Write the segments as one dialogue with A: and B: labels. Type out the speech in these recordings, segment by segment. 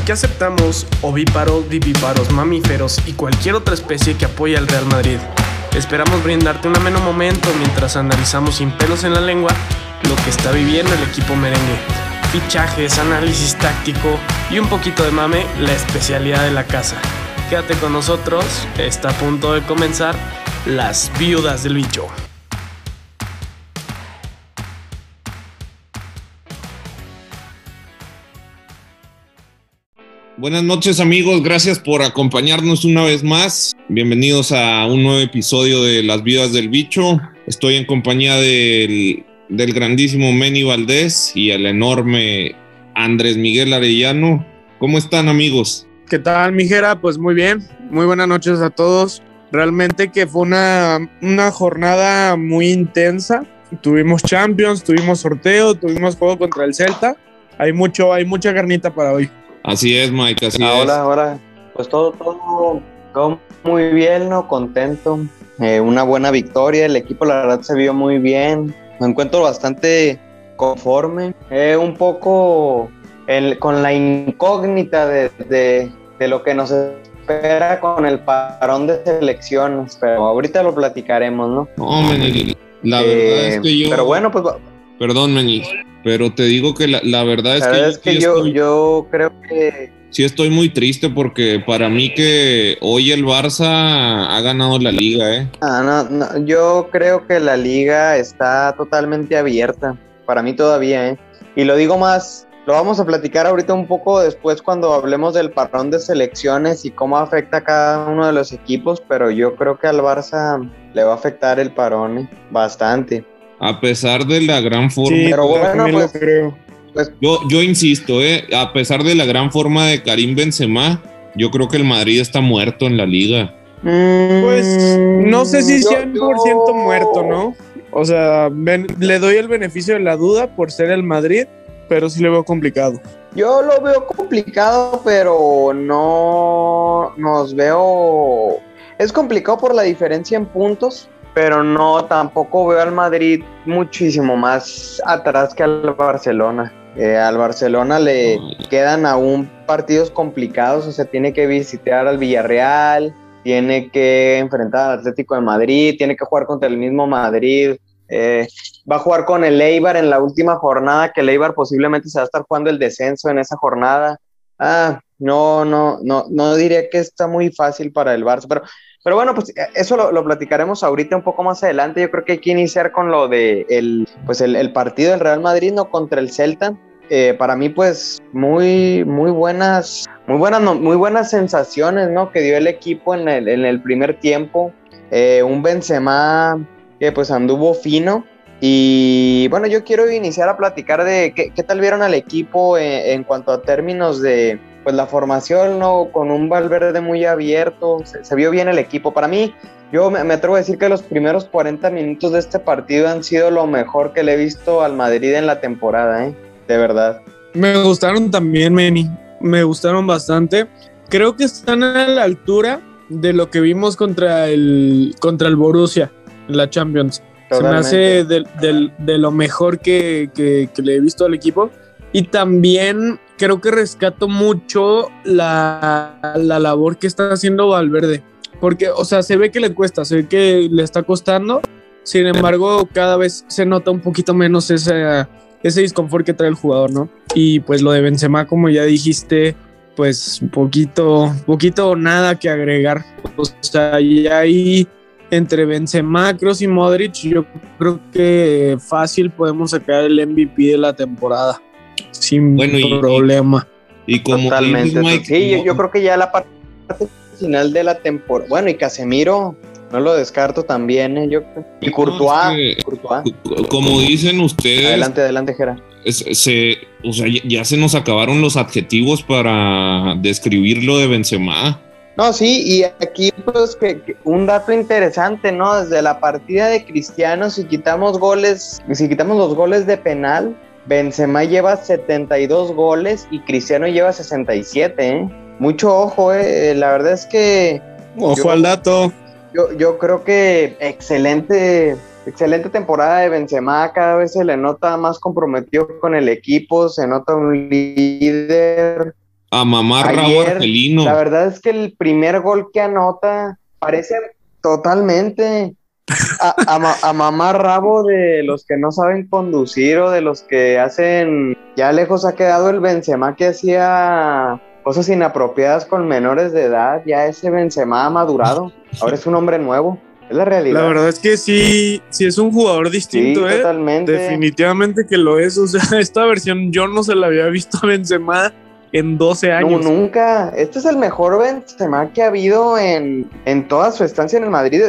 A: Aquí aceptamos ovíparos, vivíparos, mamíferos y cualquier otra especie que apoye al Real Madrid. Esperamos brindarte un ameno momento mientras analizamos sin pelos en la lengua lo que está viviendo el equipo merengue. Fichajes, análisis táctico y un poquito de mame, la especialidad de la casa. Quédate con nosotros, está a punto de comenzar Las Viudas del Bicho.
B: Buenas noches amigos, gracias por acompañarnos una vez más. Bienvenidos a un nuevo episodio de Las Vidas del Bicho. Estoy en compañía del, del grandísimo Meni Valdés y el enorme Andrés Miguel Arellano. ¿Cómo están amigos?
C: ¿Qué tal, Mijera? Pues muy bien. Muy buenas noches a todos. Realmente que fue una, una jornada muy intensa. Tuvimos Champions, tuvimos sorteo, tuvimos juego contra el Celta. Hay mucho, hay mucha carnita para hoy.
B: Así es, Mike, así
D: ahora,
B: es.
D: Ahora, pues todo, todo, todo muy bien, ¿no? Contento. Eh, una buena victoria, el equipo la verdad se vio muy bien. Me encuentro bastante conforme. Eh, un poco el, con la incógnita de, de, de, lo que nos espera con el parón de selecciones, pero ahorita lo platicaremos, ¿no?
B: No, Meni, la verdad
D: Eh,
B: es que yo...
D: Pero bueno, pues
B: Perdón, Meni, pero te digo que la, la verdad es que, yo
D: es que
B: sí
D: yo,
B: estoy-
D: yo creo que
B: sí estoy muy triste porque para mí que hoy el Barça ha ganado la liga, ¿eh?
D: Ah, no, no, yo creo que la liga está totalmente abierta. Para mí todavía, ¿eh? Y lo digo más, lo vamos a platicar ahorita un poco después cuando hablemos del parón de selecciones y cómo afecta a cada uno de los equipos, pero yo creo que al Barça le va a afectar el parón, ¿eh? Bastante.
B: A pesar de la gran forma...
C: Sí,
D: pero
C: yo
D: bueno, pues-
C: lo creo.
B: Yo, yo insisto, ¿eh? A pesar de la gran forma de Karim Benzema, yo creo que el Madrid está muerto en la liga.
C: Pues no sé si
D: Yo-
C: 100%
D: yo-
C: muerto, ¿no? O sea, le doy el beneficio de la duda por ser el Madrid, pero sí le veo complicado.
D: Yo lo veo complicado, pero no nos veo. Es complicado por la diferencia en puntos, pero no tampoco veo al Madrid muchísimo más atrás que al Barcelona. Eh, al Barcelona le quedan aún partidos complicados, o sea, tiene que visitar al Villarreal, tiene que enfrentar al Atlético de Madrid, tiene que jugar contra el mismo Madrid. eh, va a jugar con el Eibar en la última jornada, que el Eibar posiblemente se va a estar jugando el descenso en esa jornada. Ah, no, no, no, no diría que está muy fácil para el Barça, pero, pero bueno, pues eh, eso lo, lo platicaremos ahorita un poco más adelante. Yo creo que hay que iniciar con lo de el, pues el, el partido del Real Madrid, no contra el Celta. Eh, para mí, pues, muy, muy buenas, muy buenas, no- muy buenas sensaciones, ¿no? Que dio el equipo en el, en el primer tiempo. Eh, un Benzema que pues anduvo fino. Y bueno, yo quiero iniciar a platicar de qué, qué tal vieron al equipo en, en cuanto a términos de pues la formación, ¿no? Con un Valverde muy abierto, se, se vio bien el equipo. Para mí, yo me, me atrevo a decir que los primeros 40 minutos de este partido han sido lo mejor que le he visto al Madrid en la temporada, ¿eh? De verdad.
C: Me gustaron también, Meni. Me gustaron bastante. Creo que están a la altura de lo que vimos contra el, contra el Borussia en la Champions. Se me hace de, de- de lo mejor que, que- que le he visto al equipo. Y también creo que rescato mucho la, la labor que está haciendo Valverde. Porque, o sea, se ve que le cuesta, se ve que le está costando. Sin embargo, cada vez se nota un poquito menos ese, ese disconfort que trae el jugador, ¿no? Y pues lo de Benzema, como ya dijiste, pues poquito, poquito nada que agregar. O sea, y ahí entre Benzema, Kroos y Modric, yo creo que fácil podemos sacar el MVP de la temporada sin
B: Bueno, y-
C: problema.
B: Y como
D: Totalmente.
B: Mike,
D: sí, yo,
B: no-
D: yo creo que ya la parte final de la temporada. Bueno, y Casemiro, no lo descarto también, ¿eh? Yo, y
B: No,
D: Courtois.
B: es que-
D: Courtois.
B: c- como dicen ustedes,
D: Adelante, adelante, Jera.
B: es- se, o sea, ya- ya se nos acabaron los adjetivos para describir lo de Benzema.
D: No, sí, y aquí pues que, que un dato interesante, ¿no? Desde la partida de Cristiano, si quitamos goles, si quitamos los goles de penal, Benzema lleva 72 goles y Cristiano lleva 67, ¿eh? Mucho ojo, ¿eh? La verdad es que
C: Ojo
D: Yo-
C: al dato.
D: yo, yo creo que excelente, excelente temporada de Benzema, cada vez se le nota más comprometido con el equipo, se nota un líder,
B: a mamá rabo argelino.
D: La verdad es que el primer gol que anota parece totalmente a, a, mamá rabo de los que no saben conducir o de los que hacen. Ya lejos ha quedado el Benzema que hacía cosas inapropiadas con menores de edad. Ya ese Benzema ha madurado. Ahora es un hombre nuevo. Es la realidad.
C: La verdad es que sí, sí es un jugador distinto, ¿eh?
D: Totalmente.
C: Definitivamente que lo es. O sea, esta versión yo no se la había visto a Benzema en 12 años.
D: No, nunca. Este es el mejor Benzema que ha habido en, en toda su estancia en el Madrid.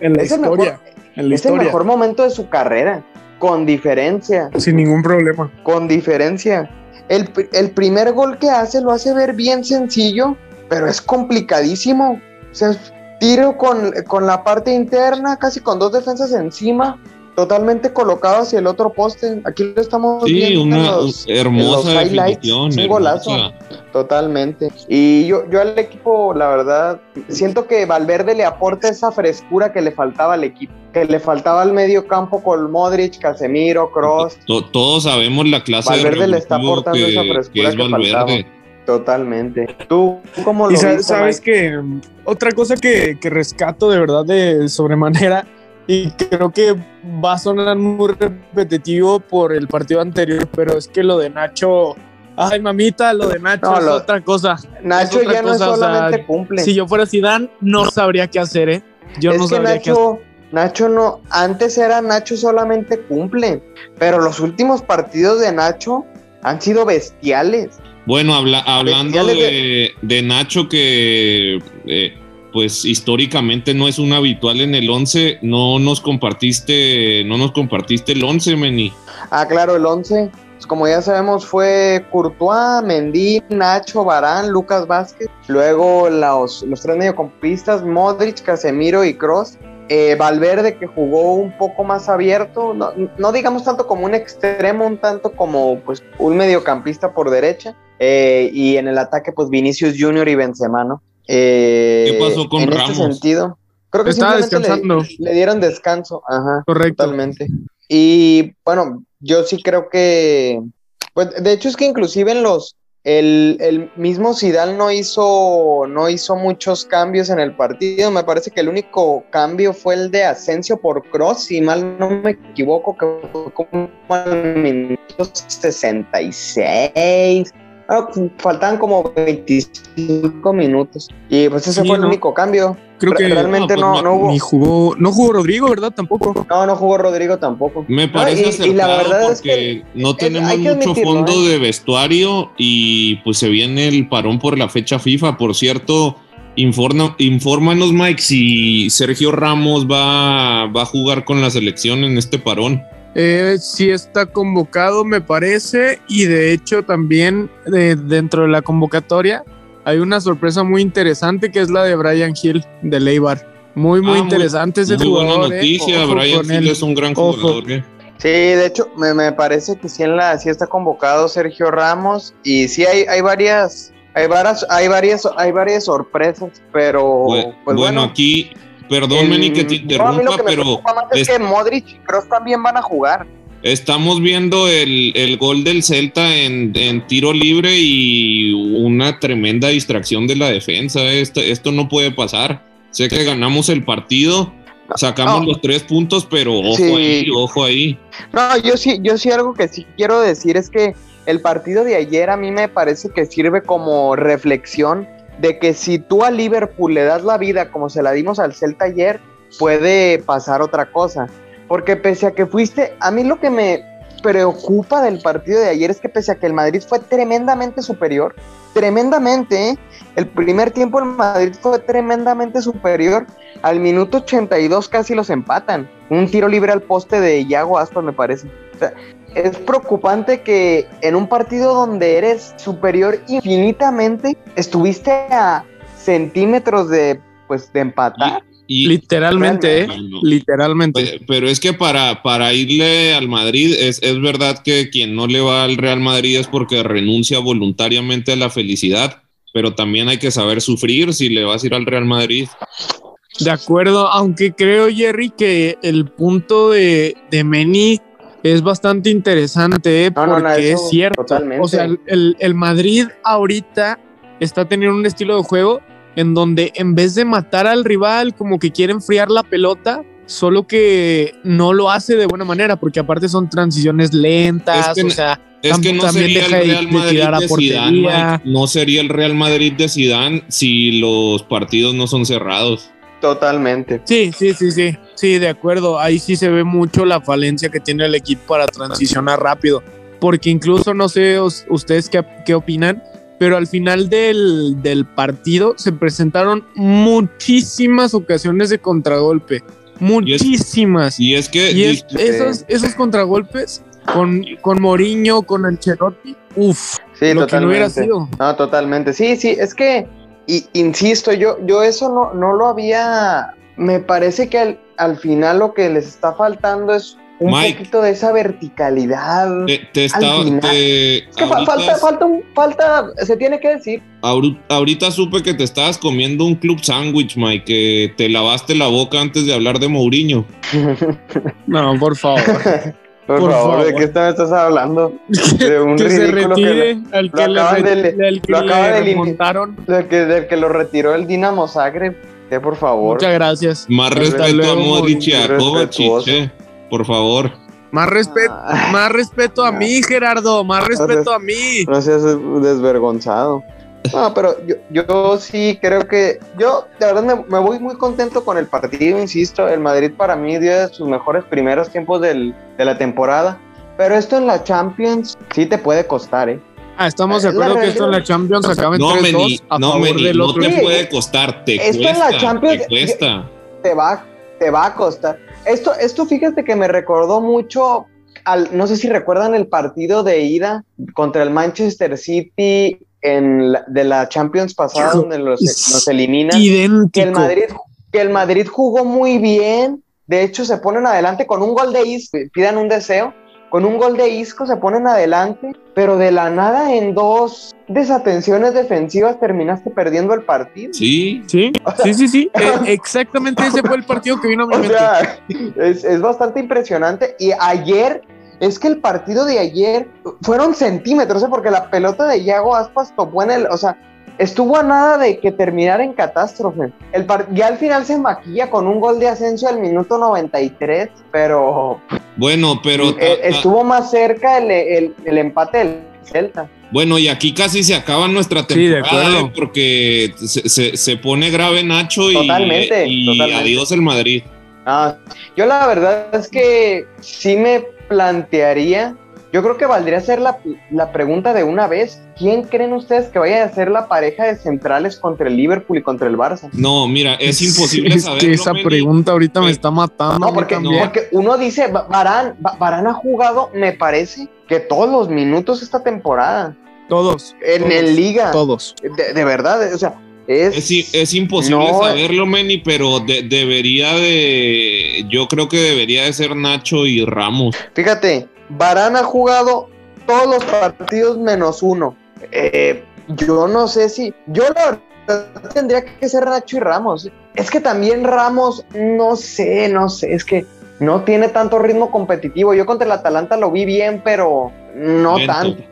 C: En la historia.
D: es el mejor momento de su carrera, con diferencia.
C: Sin ningún problema.
D: Con diferencia. El, el primer gol que hace lo hace ver bien sencillo, pero es complicadísimo. O sea, tiro con, con la parte interna, casi con dos defensas encima, totalmente colocado hacia el otro poste. Aquí lo estamos
B: viendo. una hermosa definición.
D: Un golazo. Totalmente. Y yo, yo al equipo, la verdad, siento que Valverde le aporta esa frescura que le faltaba al equipo, que le faltaba al medio campo con Modric, Casemiro, Cross.
B: Todos sabemos la clase
D: Valverde le está aportando esa frescura que, faltaba. Totalmente. ¿Tú cómo lo
C: sabes, sabes que mm, otra cosa que, que rescato de verdad de sobremanera y creo que va a sonar muy repetitivo por el partido anterior, pero es que lo de Nacho, ay mamita, lo de Nacho es otra cosa.
D: Nacho ya no solamente cumple.
C: Si yo fuera Zidane, no sabría qué hacer, ¿eh? Yo no sabría
D: Nacho, qué hacer. Nacho no, antes era Nacho solamente cumple, pero los últimos partidos de Nacho han sido bestiales.
B: Bueno, hablando de, de, Nacho que eh, pues históricamente no es un habitual en el 11. No nos compartiste, no nos compartiste el 11, Meni.
D: Ah, claro, el 11. Pues como ya sabemos fue Courtois, Mendy, Nacho, Barán, Lucas Vázquez. Luego los, los tres mediocampistas, Modric, Casemiro y Cross. Eh, Valverde que jugó un poco más abierto, no, no, digamos tanto como un extremo, un tanto como pues un mediocampista por derecha. Eh, y en el ataque pues Vinicius Junior y Benzema, ¿no?
B: Eh, ¿Qué pasó con
D: en
B: Ramos?
D: este sentido, creo que
C: Estaba descansando.
D: Le, dieron descanso, ajá.
C: Correcto.
D: Totalmente. Y bueno, yo sí creo que, pues de hecho es que inclusive en los, el, el mismo Zidane no hizo, no hizo muchos cambios en el partido. Me parece que el único cambio fue el de Asensio por Cross, si mal no me equivoco, que fue como al minuto 66 Ah, faltaban como 25 minutos. Y pues ese fue el único cambio.
C: Creo que
D: realmente
C: pues
D: no, no, hubo.
C: Ni jugó, no jugó Rodrigo, ¿verdad? Tampoco.
D: No, no jugó Rodrigo tampoco.
B: Me parece
D: y, la verdad es que
B: no tenemos mucho fondo ¿eh? de vestuario y pues se viene el parón por la fecha FIFA. Por cierto, informa, infórmanos, Mike, si Sergio Ramos va, va a jugar con la selección en este parón.
C: Eh, sí está convocado, me parece, y de hecho también dentro de la convocatoria hay una sorpresa muy interesante que es la de Brian Hill de Leibar. Muy, muy ah, interesante ese
B: muy Buena ¿eh? noticia, Brian Hill es un gran jugador. ¿eh?
D: Sí, de hecho, me, parece que sí, en la, sí está convocado Sergio Ramos y sí hay, hay varias hay varias, hay varias, hay varias sorpresas, pero
B: pues, bueno, bueno, aquí Perdón, Meni, que te interrumpa, pero.
D: es, que Modric y Kroos también van a jugar.
B: Estamos viendo el, gol del Celta en, tiro libre y una tremenda distracción de la defensa. Esto, esto no puede pasar. Sé que ganamos el partido, sacamos los tres puntos, pero ojo ahí, ojo ahí.
D: No, yo sí, yo sí algo que sí quiero decir es que el partido de ayer a mí me parece que sirve como reflexión de que si tú a Liverpool le das la vida como se la dimos al Celta ayer, puede pasar otra cosa. Porque pese a que fuiste, a mí lo que me preocupa del partido de ayer es que pese a que el Madrid fue tremendamente superior, tremendamente, ¿eh? el primer tiempo el Madrid fue tremendamente superior, al minuto 82 casi los empatan, un tiro libre al poste de Iago Aspas me parece. O sea, es preocupante que en un partido donde eres superior infinitamente, estuviste a centímetros de, pues, de empatar.
C: Y, literalmente, ¿eh? literalmente.
B: Pero, es que para, para irle al Madrid, es, es verdad que quien no le va al Real Madrid es porque renuncia voluntariamente a la felicidad, pero también hay que saber sufrir si le vas a ir al Real Madrid.
C: De acuerdo, aunque creo, Jerry, que el punto de, de Meni es bastante interesante porque es cierto. O sea, el, el, Madrid ahorita está teniendo un estilo de juego en donde en vez de matar al rival, como que quiere enfriar la pelota, solo que no lo hace de buena manera, porque aparte son transiciones lentas, o sea,
B: es que no sería el Real Madrid de, Zidane, no sería el Real Madrid de Zidane si los partidos no son cerrados.
D: Totalmente.
C: Sí, sí, sí, sí, sí, de acuerdo. Ahí sí se ve mucho la falencia que tiene el equipo para transicionar rápido, porque incluso no sé ustedes qué, qué opinan, pero al final del, del, partido se presentaron muchísimas ocasiones de contragolpe. Muchísimas.
B: Y es, que
C: esos, esos contragolpes con, con Moriño, con Ancelotti, uff,
D: sí,
C: lo que no hubiera sido.
D: No, totalmente. Sí, sí, es que, y, insisto, yo, yo eso no, no lo había. Me parece que al, al final lo que les está faltando es un poquito de esa verticalidad.
B: Te, está,
D: es que falta, falta, un, falta, se tiene que decir.
B: Ahorita supe que te estabas comiendo un club sándwich, Mike, que te lavaste la boca antes de hablar de Mourinho.
C: no, por favor.
D: Por, favor, ¿de qué estás hablando? De un
C: que se retire al que, le,
D: del que le remontaron. Del que, del que lo retiró el Dinamo Zagreb. Que por favor.
C: Muchas gracias.
B: Más respeto a Modric y a Kovacic, por favor.
C: Más respeto, ah. más respeto a mí, Gerardo, más respeto a mí.
D: No seas desvergonzado. No, pero yo, yo sí creo que yo de verdad me, me, voy muy contento con el partido, insisto, el Madrid para mí dio de sus mejores primeros tiempos del, de la temporada, pero esto en la Champions sí te puede costar, ¿eh?
C: Ah, estamos de acuerdo que esto en la Champions acaba en no, 3-2 a
B: no,
C: favor del
B: no
C: otro.
B: te puede costar, te
D: esto
B: cuesta,
D: en la Champions,
B: te cuesta.
D: Te va, te va a costar. Esto, esto fíjate que me recordó mucho al, no sé si recuerdan el partido de ida contra el Manchester City en de la Champions pasada donde los, nos eliminan. Que el, Madrid, que el Madrid jugó muy bien. De hecho, se ponen adelante con un gol de Isco, pidan un deseo. Con un gol de Isco se ponen adelante, pero de la nada en dos desatenciones defensivas terminaste perdiendo el partido.
C: Sí, sí, sí, sí, sí. Eh, exactamente ese fue el partido que vino a mi mente.
D: es, es bastante impresionante. Y ayer es que el partido de ayer fueron centímetros, ¿eh? porque la pelota de Iago Aspas topó en el, o sea, estuvo a nada de que terminara en catástrofe. El ya al final se maquilla con un gol de ascenso al minuto 93, pero...
B: Bueno, pero...
D: Eh, estuvo más cerca el, empate del Celta.
B: Bueno, y aquí casi se acaba nuestra temporada ¿eh? porque se, pone grave Nacho y,
D: totalmente,
B: y adiós el Madrid.
D: Ah, yo la verdad es que sí me plantearía, yo creo que valdría hacer la, la, pregunta de una vez. ¿Quién creen ustedes que vaya a ser la pareja de centrales contra el Liverpool y contra el Barça?
B: No, mira, es imposible
C: es Que esa pregunta ahorita me está matando.
D: No, porque, porque uno dice, Barán, Barán ha jugado, me parece, que todos los minutos esta temporada.
C: Todos.
D: En el liga.
C: Todos.
D: De, de, verdad, o sea, es,
B: es, imposible saberlo, Meni, pero debería de. Yo creo que debería de ser Nacho y Ramos.
D: Fíjate, Barán ha jugado todos los partidos menos uno. Eh, yo no sé si. Yo la verdad tendría que ser Nacho y Ramos. Es que también Ramos, no sé, no sé, es que no tiene tanto ritmo competitivo. Yo contra el Atalanta lo vi bien, pero no tanto.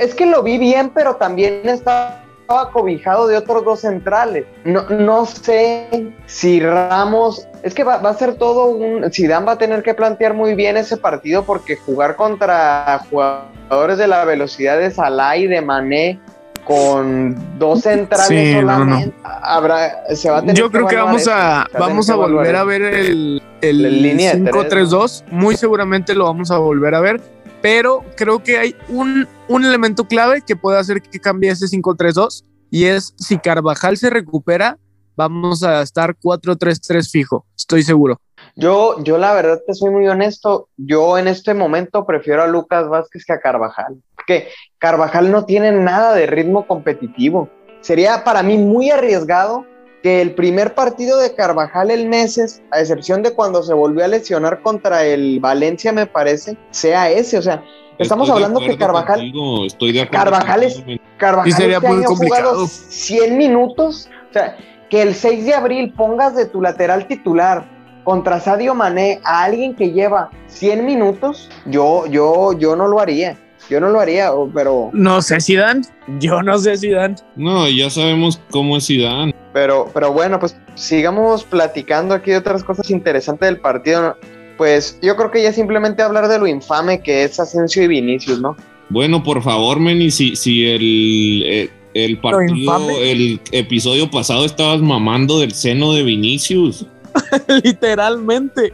D: Es que lo vi bien, pero también está cobijado de otros dos centrales. No, no sé si Ramos, es que va, a ser todo un, Zidane va a tener que plantear muy bien ese partido porque jugar contra jugadores de la velocidad de Salah y de Mané con dos centrales solamente habrá se va a tener
C: yo creo que vamos a vamos a volver a ver el el, el 5-3-2 muy seguramente lo vamos a volver a ver pero creo que hay un, un elemento clave que puede hacer que cambie ese 5-3-2 y es si Carvajal se recupera, vamos a estar 4-3-3 fijo, estoy seguro.
D: Yo, yo la verdad te soy muy honesto, yo en este momento prefiero a Lucas Vázquez que a Carvajal, porque Carvajal no tiene nada de ritmo competitivo. Sería para mí muy arriesgado que el primer partido de Carvajal el Meses, a excepción de cuando se volvió a lesionar contra el Valencia, me parece, sea ese. O sea, estamos hablando que Carvajal.
B: estoy de
D: Carvajal es. Carvajal
C: sería este muy complicado.
D: 100 minutos. O sea, que el 6 de abril pongas de tu lateral titular contra Sadio Mané a alguien que lleva 100 minutos, yo, yo, yo no lo haría. Yo no lo haría, pero,
C: No sé si Dan. Yo no sé si Dan.
B: No, ya sabemos cómo es Zidane.
D: pero, pero bueno, pues sigamos platicando aquí de otras cosas interesantes del partido. Pues yo creo que ya simplemente hablar de lo infame que es Asensio y Vinicius, ¿no?
B: Bueno, por favor, Meni, si, si el, eh, el partido, el episodio pasado estabas mamando del seno de Vinicius.
C: Literalmente.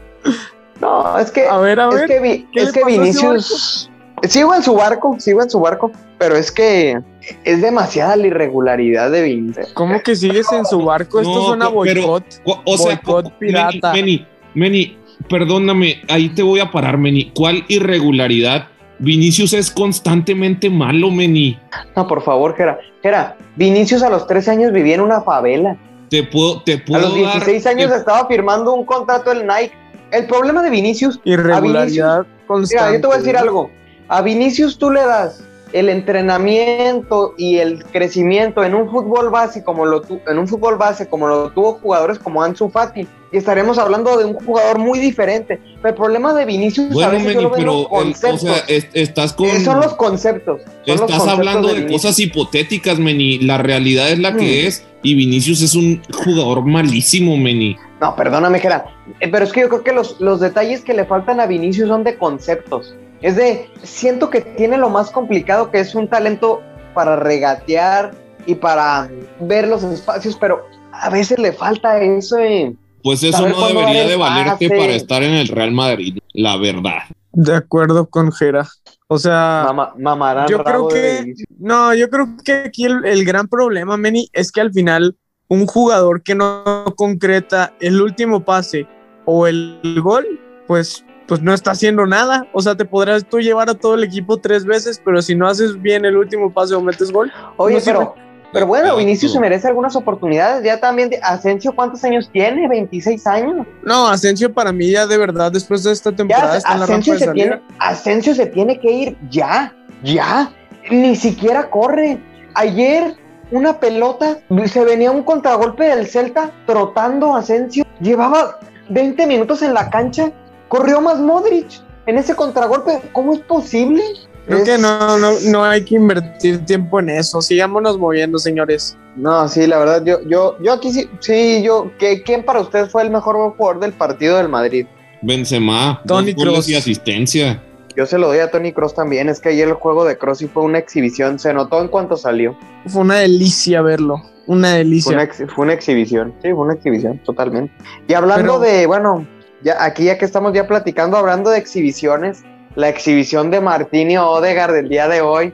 D: No, es que,
C: A ver, a
D: es
C: ver.
D: que, Vi-
C: ¿qué
D: es que
C: a ese
D: Vinicius. Sigo en su barco, sigo en su barco, pero es que es demasiada la irregularidad de Vinicius.
C: ¿Cómo que sigues en su barco? Esto
B: No,
C: suena a
B: pero-
C: boicot.
B: O sea,
C: Boicot
B: cu-
C: pirata.
B: Meni, Meni, Meni, perdóname, ahí te voy a parar, Meni. ¿Cuál irregularidad? Vinicius es constantemente malo, Meni.
D: No, por favor, Gera. Gera, Vinicius a los 13 años vivía en una favela.
B: Te puedo, te
D: A
B: puedo
D: los 16
B: dar-
D: años
B: te-
D: estaba firmando un contrato en Nike. El problema de Vinicius,
C: Irregularidad constante.
D: mira, yo te voy a decir algo. A Vinicius tú le das el entrenamiento y el crecimiento en un fútbol base como lo tu- en un fútbol base como lo tuvo jugadores como Ansu Fati y estaremos hablando de un jugador muy diferente. Pero el problema de Vinicius a
B: Bueno,
D: yo
B: Meni,
D: lo veo en
B: pero
D: los
B: el- o
D: conceptos.
B: sea, es- estás con.
D: Eh, son los conceptos. son los
B: Estás
D: conceptos
B: hablando de, cosas hipotéticas, Meni. La realidad es la
D: Mm.
B: que es. Y Vinicius es un jugador malísimo, Meni.
D: No, perdóname, Gerard. Eh, Pero es que yo creo que los, los detalles que le faltan a Vinicius son de conceptos. Es de, siento que tiene lo más complicado que es un talento para regatear y para ver los espacios, pero a veces le falta eso. eh.
B: Pues eso
D: Saber
B: no debería de valerte
D: pase.
B: para estar en el Real Madrid, la verdad.
C: De acuerdo con Jera. O sea,
D: Mama- mamarán
C: yo creo
D: de
C: que no, yo creo que aquí el, el gran problema, Meni, es que al final un jugador que no concreta el último pase o el, gol, pues, pues no está haciendo nada. O sea, te podrás tú llevar a todo el equipo tres veces, pero si no haces bien el último pase o metes gol,
D: Oye,
C: no sirve.
D: pero, pero bueno. Vinicius se merece algunas oportunidades. Ya también, de- Asensio, ¿cuántos años tiene? 26 años.
C: no, Asensio para mí ya de verdad después de esta
D: Ya,
C: temporada está en la rampa
D: Asensio
C: de
D: se, tiene, Asensio se tiene que ir ya, ya. Ni siquiera corre. Ayer una pelota, se venía un contragolpe del Celta trotando Asensio. Llevaba 20 minutos en la cancha, corrió más Modric en ese contragolpe. ¿Cómo es posible?
C: Creo
D: Es-
C: que no, no, no hay que invertir tiempo en eso. Sigámonos moviendo, señores.
D: No, sí, la verdad, yo, yo, yo aquí sí, sí, yo, ¿qué- ¿quién para usted fue el mejor jugador del partido del Madrid?
B: Benzema, goles
C: Kroos.
B: y asistencia.
D: Yo se lo doy a Tony Cross también, es que ayer el juego de Cross sí fue una exhibición, se notó en cuanto salió.
C: Fue una delicia verlo. Una
D: Fue
C: delicia.
D: una, ex- fue una exhibición, sí, fue una exhibición, totalmente. Y hablando
C: Pero-
D: de, bueno, ya, aquí ya que estamos ya platicando, hablando de exhibiciones, la exhibición de Martinio Odegaard del día de hoy,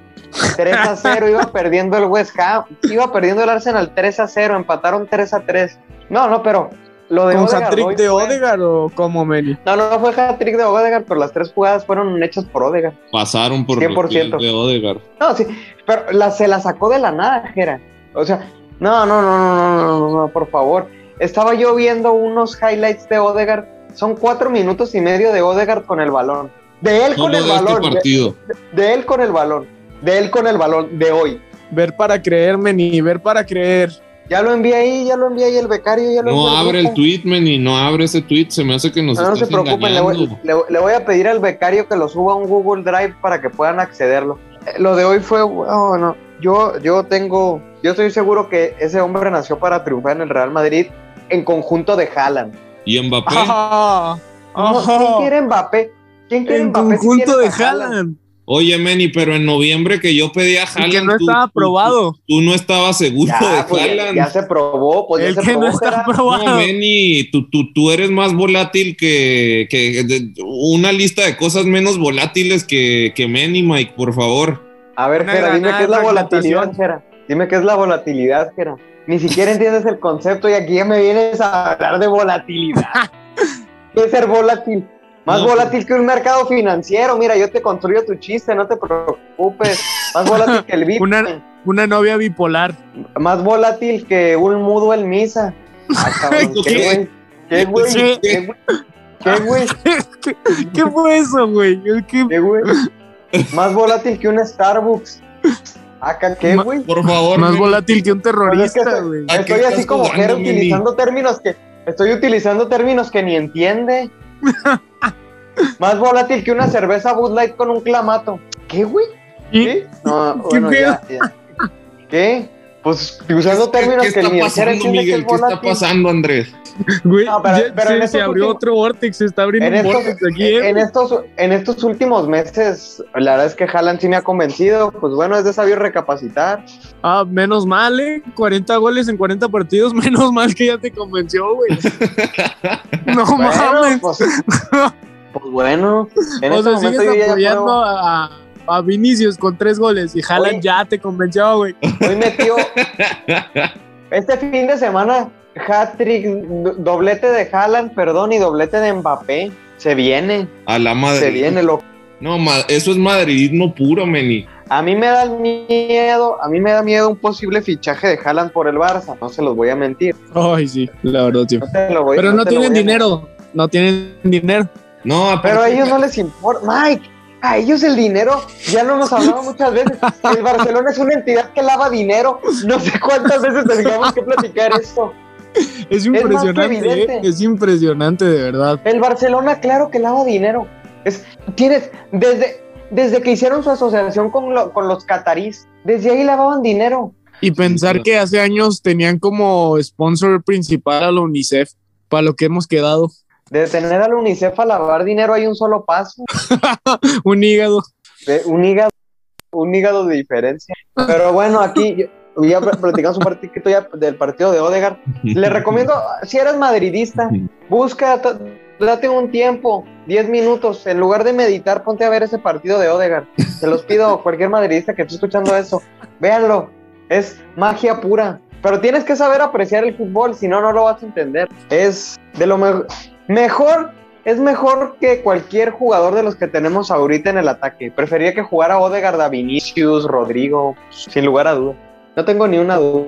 D: 3 a 0 iba perdiendo el West Ham, iba perdiendo el Arsenal 3 a 0, empataron 3 a 3. No, no, pero lo de ¿Un
C: hat-trick de
D: fue...
C: Odegaard o como Meli?
D: No, no, no fue hat-trick de odegar pero las tres jugadas fueron hechas por Odegaard.
B: Pasaron por
D: 100%.
B: de Odegaard.
D: No, sí, pero se la sacó de la nada, Jera. O sea, no, no, no, no, no, no, no, por favor. Estaba yo viendo unos highlights de Odegaard son cuatro minutos y medio de Odegaard con el balón. De él con el
B: este
D: balón. de,
B: partido.
D: de él con el balón. De él con el balón de hoy.
C: Ver para creer, Meni, ver para creer.
D: Ya lo envié ahí, ya lo envié ahí el becario. Ya lo
B: No abre el tweet, Meni, no abre ese tweet. Se me hace que nos
D: No, no se preocupen, le voy, le- le voy a pedir al becario que lo suba a un Google Drive para que puedan accederlo. Eh, Lo de hoy fue, oh, no, yo, yo tengo, yo estoy seguro que ese hombre nació para triunfar en el Real Madrid en conjunto de Haaland.
B: Y Mbappé.
D: ¿Quién quiere Mbappé? ¿Quién quiere
C: En
D: Mbappé? si
C: conjunto de Haaland.
B: oye, Meni, pero en noviembre que yo pedí a
C: Y
B: Haaland.
C: que no estaba
B: tú-
C: probado.
B: Tú, tú no estabas seguro
D: Ya,
B: de
D: pues, ya,
B: Haaland.
D: ya se probó, pues
C: El
D: ya se
C: que
D: probó.
C: no está
D: Gerard.
B: No,
C: probado.
B: Meni, tú, tú, tú eres más volátil que, que de- una lista de cosas menos volátiles que, que Meni, Mike, por favor.
D: A ver, Jera, dime qué es la volatilidad. Jera. Dime qué es la volatilidad, Jera. Ni siquiera entiendes el concepto y aquí ya me vienes a hablar de volatilidad. ¿Qué es ser volátil? Más
B: No,
D: volátil que un mercado financiero. Mira, yo te construyo tu chiste, no te preocupes. Más volátil que el Bitcoin.
C: Una- Una novia bipolar.
D: Más volátil que un mudo el misa. Ah, cabrón, ¿Qué,
B: ¿Qué?
D: güey? ¿Qué, güey? ¿Qué, güey? ¿Qué, güey?
C: ¿Qué, qué fue eso, güey?
D: ¿Qué, güey? Más volátil que un Starbucks. Acá, ¿qué, güey?
B: Por favor.
C: Más volátil que un
D: Pues es que
C: terrorista,
D: estoy-
C: güey.
B: ¿A qué
D: Estoy así como que
B: Mini?
D: utilizando términos que estoy utilizando términos que ni entiende. Más volátil que una cerveza Bud Light con un clamato. ¿Qué, güey? ¿Sí? No, bueno,
C: ¿Qué
D: ya, ya. ¿Qué? Pues usando términos
B: ¿Qué
D: que
B: está
D: ni siquiera
B: pasando,
D: que
B: Miguel?
D: es
B: ¿Qué está pasando, Andrés?
C: Güey,
D: No, pero-
C: ya
D: pero en
C: se, abrió
D: últimos-
C: otro vortex, se está abriendo
D: En
C: un
D: estos,
C: vortex aquí, ¿eh?
D: en, estos, en estos últimos meses, la verdad es que Haaland sí me ha convencido. Pues bueno, es de sabio recapacitar.
C: Ah, menos mal, ¿eh? 40 goles en 40 partidos, menos mal que ya te convenció, güey. no
D: Bueno,
C: mames.
D: pues, pues bueno, en
C: o
D: este
C: sea, sigues
D: momento ya
C: apoyando a, a Vinicius con tres goles y Haaland
D: Oye.
C: ya te convenció, güey.
D: Hoy metió. este fin de semana, hat-trick, do- doblete de Haaland, perdón, y doblete de Mbappé. Se viene,
B: A la madre.
D: se viene, loco.
B: No, eso es madridismo puro, Meni.
D: A mí me da miedo, a mí me da miedo un posible fichaje de Haaland por el Barça, no se los voy a mentir.
C: Ay, sí, la verdad, tío.
D: No voy-
C: Pero no,
D: lo
C: tienen dinero, no tienen dinero.
B: No,
D: Pero a ellos no les importa. Mike, a ellos el dinero, ya lo hemos hablado muchas veces. El Barcelona es una entidad que lava dinero. No sé cuántas veces tengamos que platicar esto.
C: Es impresionante. ¿eh? es impresionante, de verdad.
D: El Barcelona, claro que lava dinero. Es, tienes, desde, desde que hicieron su asociación con, lo- con los catarís, desde ahí lavaban dinero.
C: Y pensar que hace años tenían como sponsor principal a la UNICEF, para lo que hemos quedado.
D: De tener a la UNICEF a lavar dinero hay un solo paso.
C: Un hígado.
D: de- un hígado, un hígado de diferencia. Pero bueno, aquí ya pl- platicamos un poquito ya del partido de Odegaard. Le recomiendo, si eres madridista, busca, date un tiempo, 10 minutos, en lugar de meditar, ponte a ver ese partido de Odegaard. Se los pido, cualquier madridista que esté escuchando eso, véanlo, es magia pura. Pero tienes que saber apreciar el fútbol, si no, no lo vas a entender. Es de lo me- mejor, es mejor que cualquier jugador de los que tenemos ahorita en el ataque. Preferiría que jugara Odegaard, a Vinicius, Rodrigo, sin lugar a duda. No tengo ni una duda.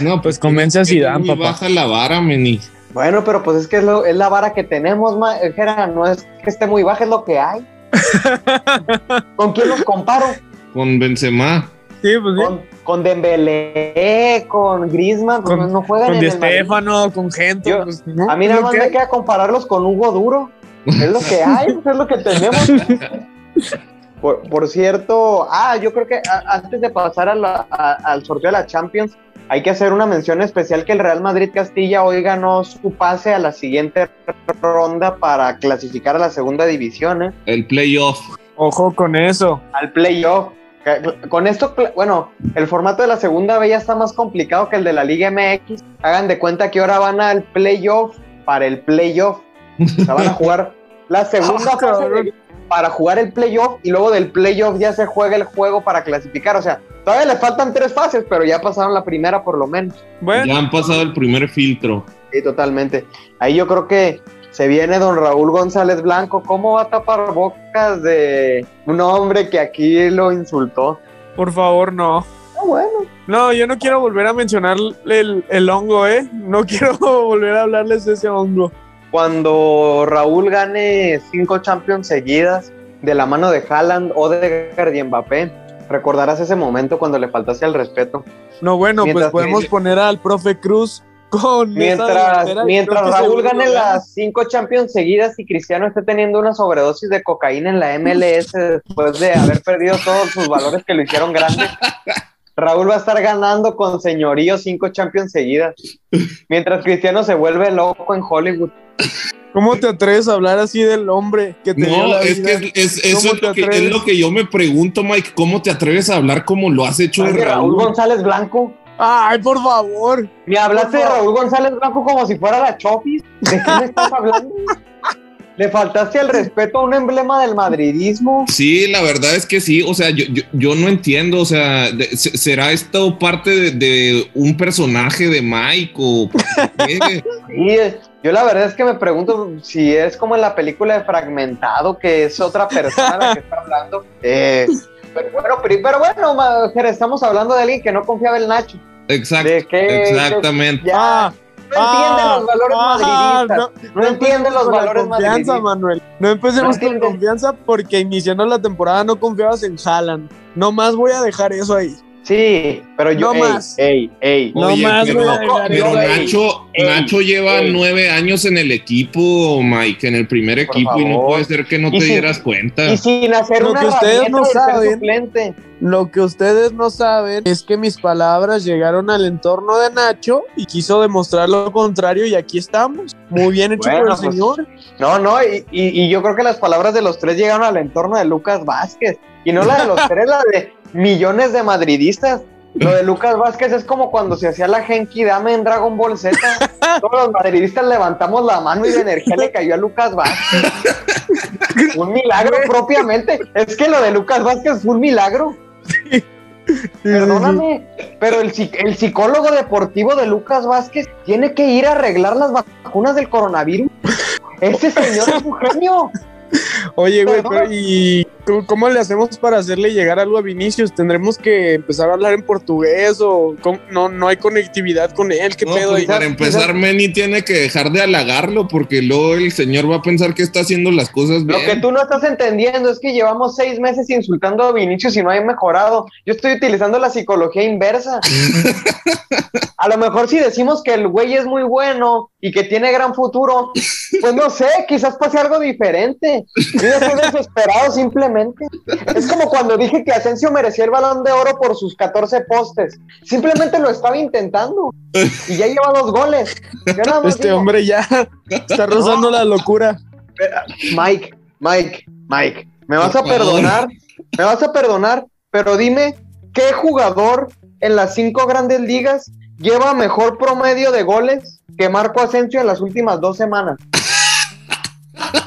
B: No,
C: Pues convence a Zidane, papá.
B: baja la vara, Meni.
D: Bueno, pero pues es que es, lo- es la vara que tenemos, ma- eh, Jera, no es que esté muy baja, es lo que hay. ¿Con quién los comparo?
B: Con Benzema.
C: Sí, pues sí.
D: Con, Dembélé, con Griezmann, pues
C: Con-
D: no juegan
C: Con
D: en
C: Di
D: el Madrid.
C: Stefano, con Gento.
D: Yo-
C: pues, ¿no?
D: A mí nada más
C: que
D: me queda compararlos con Hugo Duro. Es lo que hay, es lo que tenemos. Por, por cierto, ah, yo creo que a- antes de pasar a la- a- al sorteo de la Champions, hay que hacer una mención especial que el Real Madrid Castilla hoy ganó su pase a la siguiente ronda para clasificar a la segunda división, ¿eh?
B: El playoff.
C: Ojo con eso.
D: al playoff. Que- Con esto, bueno, el formato de la segunda B ya está más complicado que el de la Liga MX. Hagan de cuenta que ahora van al playoff para el playoff. O sea, van a jugar la segunda fase de- para jugar el playoff y luego del playoff ya se juega el juego para clasificar. O sea, todavía le faltan tres fases, pero ya pasaron la primera por lo menos.
C: Bueno,
B: Ya han pasado el primer filtro.
D: Sí, totalmente. Ahí yo creo que se viene don Raúl González Blanco. ¿Cómo va a tapar bocas de un hombre que aquí lo insultó?
C: por favor, no.
D: Ah, bueno.
C: No, yo no quiero volver a mencionar el, el hongo, ¿eh? No quiero volver a hablarles de ese hongo.
D: cuando Raúl gane cinco Champions seguidas de la mano de Haaland, Odegaard y Mbappé, recordarás ese momento cuando le faltaste al respeto.
C: No, bueno,
D: Mientras
C: pues podemos
D: que-
C: poner al profe Cruz con
D: Mientras, mientras Raúl gane las cinco Champions seguidas y Cristiano esté teniendo una sobredosis de cocaína en la MLS después de haber perdido todos sus valores que lo hicieron grande, Raúl va a estar ganando con señorío cinco Champions seguidas, mientras Cristiano se vuelve loco en Hollywood.
C: ¿Cómo te atreves a hablar así del hombre que te dio
B: No,
C: la
B: es
C: vida?
B: que es, es- eso
C: ¿Cómo
B: es
C: te
B: lo que, es lo que yo me pregunto, Mike. ¿Cómo te atreves a hablar como lo has hecho de
D: Raúl
B: Raúl?
D: González Blanco.
C: Ay, por favor.
D: Me hablaste de. Raúl González Blanco como si fuera la Chofis. ¿De qué me estás hablando? Le faltaste el respeto a un emblema del madridismo.
B: Sí, la verdad es que sí, o sea, yo, yo, yo no entiendo, o sea, de- se- ¿será esto parte de, de un personaje de Mike o
D: eh, yo la verdad es que me pregunto si es como en la película de Fragmentado, que es otra persona la que está hablando. Eh, pero bueno, pero, pero bueno, estamos hablando de alguien que no confiaba en Nacho.
B: Exacto,
D: ¿De qué?
B: exactamente.
D: Ya
C: Ah,
D: no entiende los valores
C: ah,
D: madridistas.
C: no,
D: No entiende los valores
C: confianza,
D: madridistas.
C: Manuel. No empecemos
D: No
C: con confianza porque iniciando la temporada no confiabas en Haaland. Nomás voy a dejar eso ahí.
D: Sí, pero yo.
C: No más.
D: Ey, ey.
C: No
B: Oye,
C: más,
B: pero,
C: güey,
B: pero
D: Ey,
B: Nacho,
D: ey,
B: Nacho lleva
D: ey.
B: nueve años en el equipo, Mike, en el primer
D: Por
B: equipo, y no puede ser que no te dieras cuenta.
D: Y sin hacer
C: Lo
D: una
C: que ustedes no saben-. Lo que ustedes no saben es que mis palabras llegaron al entorno de Nacho y quiso demostrar lo contrario y aquí estamos. Muy bien hecho
D: Bueno,
C: por el
D: pues,
C: señor.
D: No, no, y, y- y yo creo que las palabras de los tres llegaron al entorno de Lucas Vázquez. Y no la de los tres, la de millones de madridistas. Lo de Lucas Vázquez es como cuando se hacía la Genki Dame en Dragon Ball Z. Todos los madridistas levantamos la mano y la energía le cayó a Lucas Vázquez. un milagro propiamente. Es que lo de Lucas Vázquez fue un milagro. Perdóname, pero el, psi- el psicólogo deportivo de Lucas Vázquez tiene que ir a arreglar las vacunas del coronavirus. Ese señor es un genio.
C: Oye, güey, pero ¿y cómo- cómo le hacemos para hacerle llegar algo a Vinicius? ¿Tendremos que empezar a hablar en portugués o cómo- no, no hay conectividad con él? ¿Qué
B: No,
C: pedo?
B: pues para empezar, Manny tiene que dejar de halagarlo porque luego el señor va a pensar que está haciendo las cosas
D: Lo que
B: bien.
D: tú no estás entendiendo es que llevamos seis meses insultando a Vinicius y no hay mejorado. Yo estoy utilizando la psicología inversa. A lo mejor si decimos que el güey es muy bueno y que tiene gran futuro, pues no sé, quizás pase algo diferente. Yo estoy desesperado simplemente. Es como cuando dije que Asensio merecía el balón de oro por sus 14 postes. Simplemente lo estaba intentando y ya lleva dos goles.
C: Este
D: digo,
C: hombre ya está rozando la locura.
D: Mike, Mike, Mike, me vas a perdonar, me vas a perdonar, pero dime, ¿qué jugador en las cinco grandes ligas lleva mejor promedio de goles que Marco Asensio en las últimas dos semanas?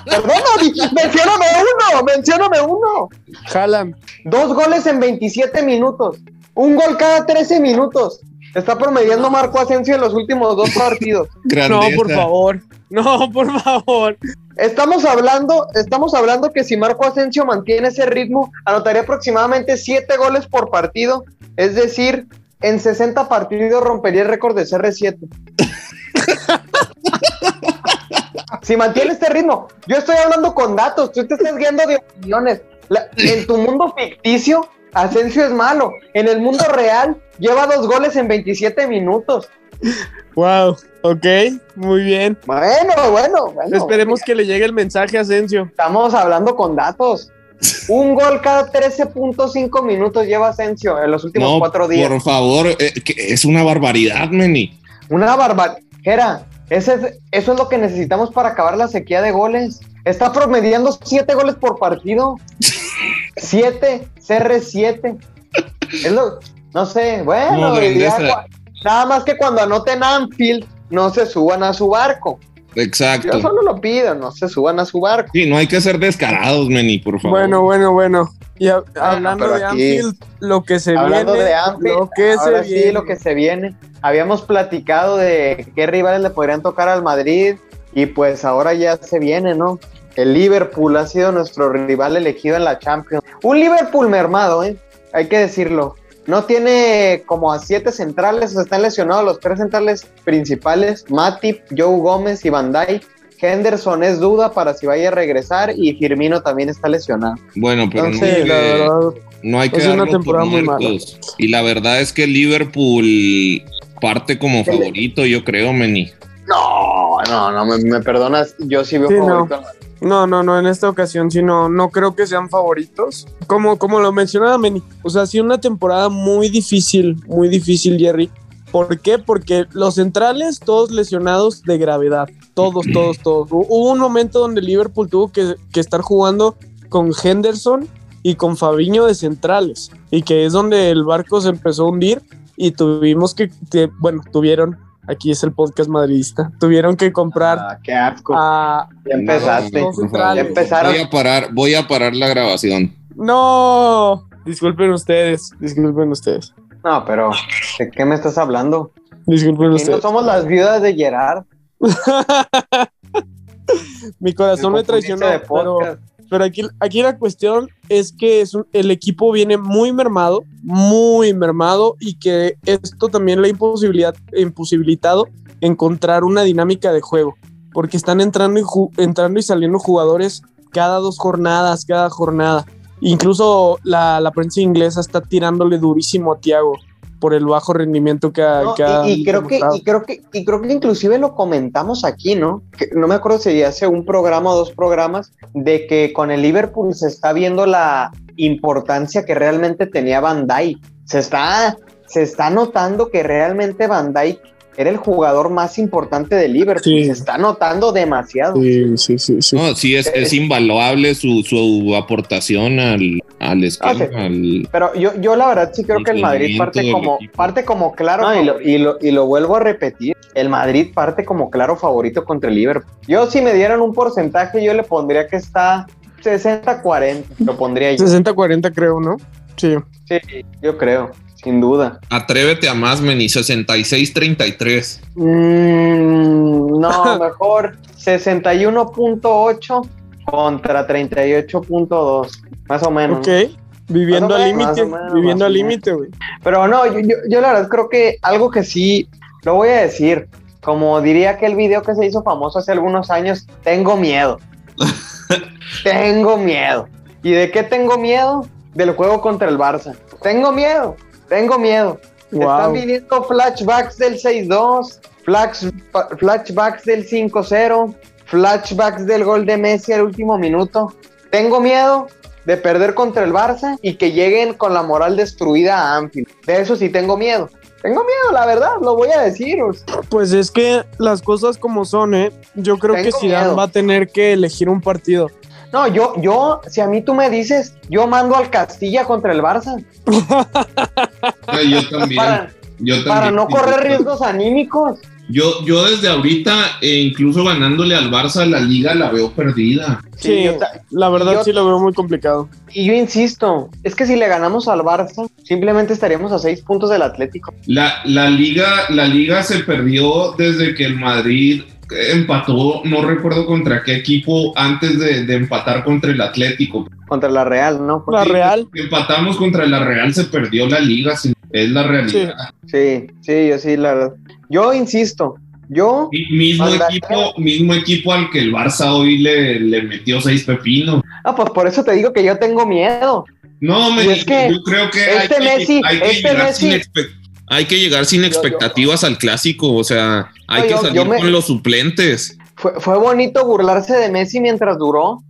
D: Perdona, di- mencióname uno, mencióname uno.
C: Jalan.
D: Dos goles en 27 minutos, un gol cada 13 minutos. Está promediando Marco Asensio en los últimos dos partidos.
C: No, por favor. No, por favor.
D: Estamos hablando, estamos hablando que si Marco Asensio mantiene ese ritmo, anotaría aproximadamente 7 goles por partido, es decir, en 60 partidos rompería el récord de CR7. si mantiene este ritmo, yo estoy hablando con datos, tú te estás guiando de opiniones. La- en tu mundo ficticio, Asensio es malo. En el mundo real, lleva dos goles en 27 minutos.
C: Wow. Ok, muy bien.
D: Bueno, bueno, bueno.
C: Esperemos que le llegue el mensaje a Asensio.
D: Estamos hablando con datos. Un gol cada 13.5 minutos lleva Asensio en los últimos
B: No,
D: cuatro días.
B: por favor, eh, que es una barbaridad, Manny.
D: Una barbaridad. Jera, ese es- eso es lo que necesitamos para acabar la sequía de goles. Está promediando 7 goles por partido. 7, CR7. Es lo, no sé, bueno,
B: No,
D: ya cua- nada más que cuando anoten Anfield, no se suban a su barco. Yo
B: Exacto.
D: solo lo pido, no se suban a su barco.
B: Sí, no hay que ser descarados, Manny, por favor.
C: Bueno, bueno, bueno. Y a- hablando de
D: aquí-
C: Anfield, lo que se
D: Hablando
C: viene.
D: de Anfield,
C: lo que
D: ahora
C: se
D: sí,
C: viene.
D: lo que se viene. Habíamos platicado de qué rivales le podrían tocar al Madrid y pues ahora ya se viene, ¿no? El Liverpool ha sido nuestro rival elegido en la Champions. Un Liverpool mermado, ¿eh? Hay que decirlo. No tiene como a siete centrales, o sea, están lesionados los tres centrales principales, Matip, Joe Gómez y Van Dijk. Henderson es duda para si vaya a regresar y Firmino también está lesionado.
B: Bueno, pero no, hay
C: la
B: que,
C: verdad.
B: no hay que
C: es una temporada muy mala.
B: Y la verdad es que Liverpool parte como favorito, yo creo, Manny.
D: No, no, no, me, me perdonas, yo sí veo
C: Sí,
D: favorito.
C: No, no, no, en esta ocasión sí no, no creo que sean favoritos. Como, como lo mencionaba Meni, o sea, sí una temporada muy difícil, muy difícil, Jerry. ¿Por qué? Porque los centrales, todos lesionados de gravedad. Todos, todos, todos. Hu- Hubo un momento donde Liverpool tuvo que, que estar jugando con Henderson y con Fabiño de centrales. Y que es donde el barco se empezó a hundir y tuvimos que- bueno, tuvieron, aquí es el podcast madridista, tuvieron que comprar
D: Ah, qué asco.
C: a,
D: ya empezaste.
C: no, centrales.
D: Empezaron.
B: Voy a parar, voy a parar la grabación.
C: No, disculpen ustedes, disculpen ustedes,
D: No, pero ¿de qué me estás hablando?
C: disculpen
D: Y no
C: ustedes.
D: somos las viudas de Gerard.
C: Mi corazón me traicionó,
D: de
C: pero,
D: podcast.
C: Pero aquí, aquí la cuestión es que es el equipo viene muy mermado, muy mermado y que esto también le ha imposibilidad, imposibilitado encontrar una dinámica de juego, porque están entrando y, entrando y saliendo jugadores cada dos jornadas, cada jornada. Incluso la, la prensa inglesa está tirándole durísimo a Thiago por el bajo rendimiento que ha,
D: No,
C: que ha
D: y, y creo que, y creo que y creo que inclusive lo comentamos aquí, ¿no? Que no me acuerdo si hace un programa o dos programas de que con el Liverpool se está viendo la importancia que realmente tenía Van Dijk. Se está se está notando que realmente Van Dijk era el jugador más importante de Liverpool.
C: Sí.
D: Se está notando demasiado.
C: Sí, sí, sí, sí.
B: No, sí, es, es invaluable su, su aportación al, al esquema.
D: Ah, sí.
B: al-
D: Pero yo, yo la verdad sí creo
B: El
D: que el Madrid parte como, parte como claro. No, y, lo, y, lo, y lo vuelvo a repetir. El Madrid parte como claro favorito contra el Liverpool. Yo si me dieran un porcentaje, yo le pondría que está 60-40. Lo pondría yo.
C: 60-40 creo, ¿no? Sí.
D: Sí, yo creo, sin duda.
B: Atrévete a más, Meni, 66-33.
D: Mm, no, mejor 61.8 contra 38.2. Más o menos.
C: Ok. Viviendo
D: Más o
C: al
D: menos,
C: límite, viviendo al límite, güey.
D: Pero no, yo, yo, yo la verdad creo que algo que sí, lo voy a decir, como diría aquel video que se hizo famoso hace algunos años, tengo miedo. tengo miedo. ¿Y de qué tengo miedo? Del juego contra el Barça. Tengo miedo, tengo miedo. Están
C: Wow.
D: viniendo flashbacks del 6-2, flash- fa- flashbacks del 5-0, flashbacks del gol de Messi al último minuto. Tengo miedo de perder contra el Barça y que lleguen con la moral destruida a Anfield. De eso sí tengo miedo. Tengo miedo, la verdad, lo voy a decir. o sea,
C: Pues es que las cosas como son, ¿eh? Yo creo que Zidane
D: miedo.
C: va a tener que elegir un partido.
D: No, yo, yo, si a mí tú me dices, yo mando al Castilla contra el Barça.
B: Yo también.
D: Para,
B: yo también.
D: para no correr riesgos anímicos.
B: Yo, yo desde ahorita, e incluso ganándole al Barça, la liga la veo perdida.
C: Sí, la verdad
D: yo-
C: sí lo veo muy complicado.
D: Y yo insisto, es que si le ganamos al Barça, simplemente estaríamos a seis puntos del Atlético.
B: La, la, liga, la liga se perdió desde que el Madrid empató, no recuerdo contra qué equipo, antes de, de empatar contra el Atlético.
D: Contra la Real, ¿no?
C: La
B: Sí,
C: Real.
B: Empatamos contra la Real, se perdió la liga, sí, es la realidad.
D: Sí, sí, yo sí, la verdad. Yo insisto, yo,
B: Mi- Mismo equipo, mismo equipo al que el Barça hoy le, le metió seis pepinos.
D: ah, pues por eso te digo que yo tengo miedo.
B: No, me,
D: es que
B: yo creo que
D: este
B: hay, que,
D: Messi-
B: hay que
D: este
B: llegar
D: Messi-
B: sin hay que llegar sin
D: yo-
B: expectativas al clásico, o sea, hay
D: No,
B: que
D: yo-
B: salir
D: me-
B: con los suplentes.
D: Fue, fue bonito burlarse de Messi mientras duró,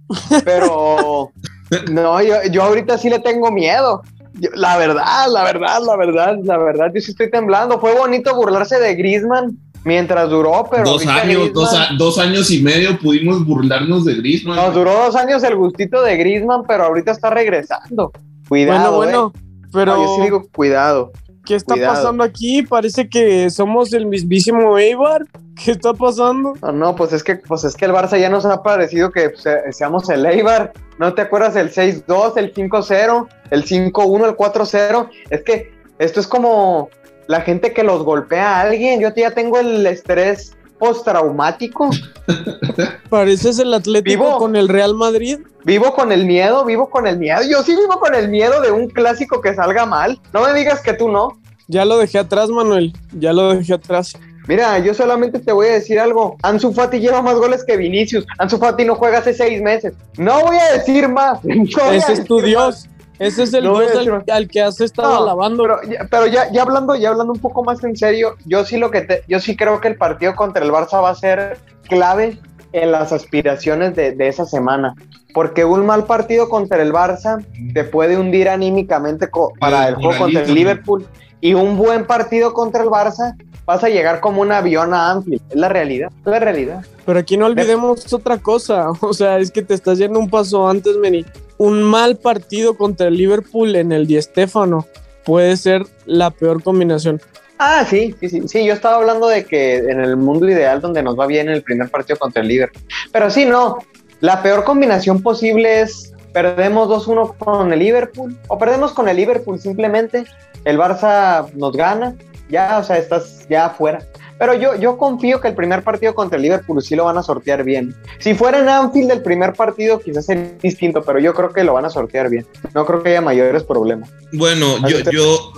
D: pero no, yo, yo ahorita sí le tengo miedo. Yo- la verdad, la verdad, la verdad, la verdad, yo sí estoy temblando. Fue bonito burlarse de Griezmann mientras duró, pero
B: dos años, dos,
D: Griezmann-
B: a- dos años y medio pudimos burlarnos de Griezmann.
D: Nos duró dos años el gustito de Griezmann, pero ahorita está regresando. Cuidado,
C: bueno, bueno,
D: eh.
C: pero
D: No, yo sí digo cuidado.
C: ¿Qué está
D: cuidado.
C: pasando aquí? Parece que somos el mismísimo Eibar. ¿Qué está pasando?
D: No, no, pues es que, pues es que el Barça ya nos ha parecido que se- seamos el Eibar. ¿No te acuerdas del 6-2, el 5-0, el 5-1, el 4-0? Es que esto es como la gente que los golpea a alguien. Yo ya tengo el estrés postraumático.
C: Pareces el Atlético
D: Vivo.
C: con el Real Madrid.
D: Vivo con el miedo, vivo con el miedo. Yo sí vivo con el miedo de un clásico que salga mal. No me digas que tú no.
C: Ya lo dejé atrás, Manuel. Ya lo dejé atrás.
D: Mira, yo solamente te voy a decir algo. Ansu Fati lleva más goles que Vinicius. Ansu Fati no juega hace seis meses. No voy a decir más. No a
C: Ese es tu
D: más.
C: Dios. Ese es el
D: No
C: al, al que has estado
D: No,
C: alabando.
D: Pero, ya, pero ya, ya hablando, ya hablando un poco más en serio, yo sí lo que te- yo sí creo que el partido contra el Barça va a ser clave en las aspiraciones de, de esa semana. Porque un mal partido contra el Barça te puede hundir anímicamente para el juego contra el. Liverpool. Y un buen partido contra el Barça vas a llegar como un avión a Anfield. Es la realidad, es la realidad.
C: Pero aquí no olvidemos otra cosa. O sea, es que te estás yendo un paso antes, Meni. Un mal partido contra el Liverpool en el Di Stéfano puede ser la peor combinación.
D: Ah, sí, sí, sí, sí, yo estaba hablando de que en el mundo ideal donde nos va bien el primer partido contra el Liverpool. Pero sí, no, la peor combinación posible es perdemos 2-1 con el Liverpool o perdemos con el Liverpool simplemente, el Barça nos gana, ya, o sea, estás ya afuera. Pero yo, yo confío que el primer partido contra el Liverpool sí lo van a sortear bien. Si fuera en Anfield el primer partido quizás sería distinto, pero yo creo que lo van a sortear bien. No creo que haya mayores problemas.
B: Bueno, yo,
D: Así
B: yo